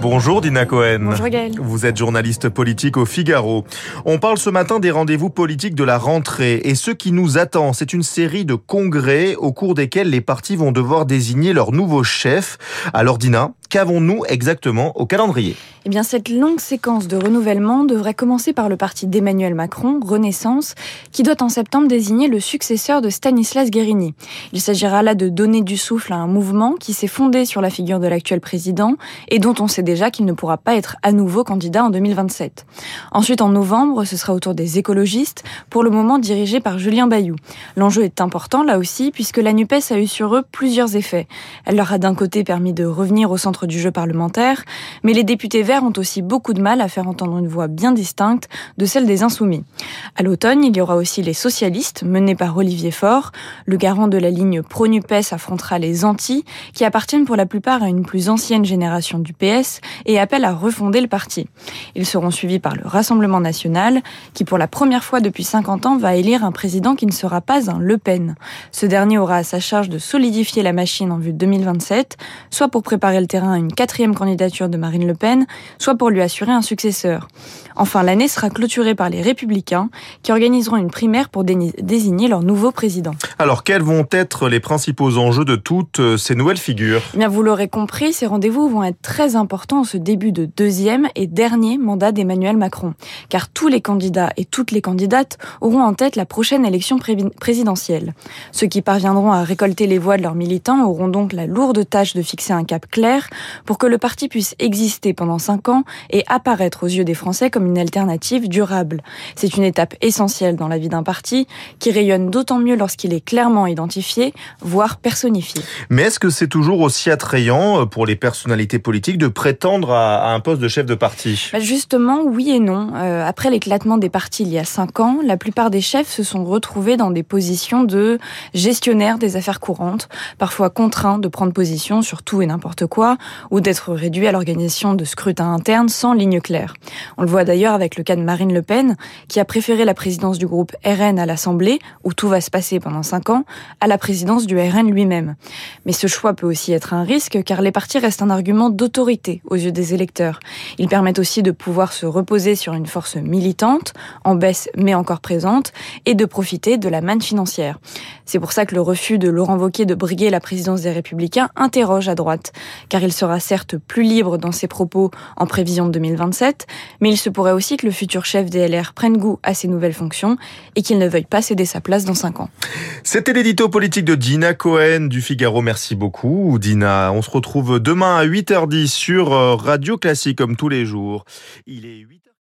Bonjour Dina Cohen. Bonjour Gaël. Vous êtes journaliste politique au Figaro. On parle ce matin des rendez-vous politiques de la rentrée et ce qui nous attend, c'est une série de congrès au cours desquels les partis vont devoir désigner leur nouveau chef. Alors Dina, qu'avons-nous exactement au calendrier? Eh bien, cette longue séquence de renouvellement devrait commencer par le parti d'Emmanuel Macron, Renaissance, qui doit en septembre désigner le successeur de Stanislas Guérini. Il s'agira là de donner du souffle à un mouvement qui s'est fondé sur la figure de l'actuel président et dont on sait déjà qu'il ne pourra pas être à nouveau candidat en 2027. Ensuite, en novembre, ce sera au tour des écologistes, pour le moment dirigé par Julien Bayou. L'enjeu est important là aussi, puisque la NUPES a eu sur eux plusieurs effets. Elle leur a d'un côté permis de revenir au centre du jeu parlementaire, mais les députés verts ont aussi beaucoup de mal à faire entendre une voix bien distincte de celle des insoumis. À l'automne, il y aura aussi les socialistes, menés par Olivier Faure. Le garant de la ligne pro-NUPES affrontera les anti, qui appartiennent pour la plupart à une plus ancienne génération du PS et appellent à refonder le parti. Ils seront suivis par le Rassemblement national, qui pour la première fois depuis 50 ans va élire un président qui ne sera pas un Le Pen. Ce dernier aura à sa charge de solidifier la machine en vue de 2027, soit pour préparer le terrain à une quatrième candidature de Marine Le Pen, soit pour lui assurer un successeur. Enfin, l'année sera clôturée par les Républicains, qui organiseront une primaire pour désigner leur nouveau président. Alors, quels vont être les principaux enjeux de toutes euh, ces nouvelles figures? Eh Bien, vous l'aurez compris, ces rendez-vous vont être très importants en ce début de deuxième et dernier mandat d'Emmanuel Macron, car tous les candidats et toutes les candidates auront en tête la prochaine élection présidentielle. Ceux qui parviendront à récolter les voix de leurs militants auront donc la lourde tâche de fixer un cap clair pour que le parti puisse exister pendant cinq ans et apparaître aux yeux des Français comme une alternative durable. C'est une étape essentielle dans la vie d'un parti qui rayonne d'autant mieux lorsqu'il est clairement identifié, voire personnifié. Mais est-ce que c'est toujours aussi attrayant euh, pour les personnalités politiques de prétendre à un poste de chef de parti? Bah, Justement, oui et non. Euh, après l'éclatement des partis il y a cinq ans, la plupart des chefs se sont retrouvés dans des positions de gestionnaire des affaires courantes, parfois contraints de prendre position sur tout et n'importe quoi, ou d'être réduits à l'organisation de scrutins internes sans ligne claire. On le voit d'ailleurs avec le cas de Marine Le Pen, qui a préféré la présidence du groupe RN à l'Assemblée, où tout va se passer pendant cinq ans, à la présidence du RN lui-même. Mais ce choix peut aussi être un risque, car les partis restent un argument d'autorité aux yeux des électeurs. Ils permettent aussi de pouvoir se reposer sur une force militante, en baisse mais encore présente, et de profiter de la manne financière. C'est pour ça que le refus de Laurent Wauquiez de briguer la présidence des Républicains interroge à droite, car il sera certes plus libre dans ses propos en prévision de 2027, mais il se pourrait aussi que le futur chef des LR prenne goût à ses nouvelles fonctions et qu'il ne veuille pas céder sa place dans cinq ans. C'était l'édito politique de Dina Cohen du Figaro. Merci beaucoup, Dina. On se retrouve demain à 8h10 sur euh, Radio Classique comme tous les jours. Il est 8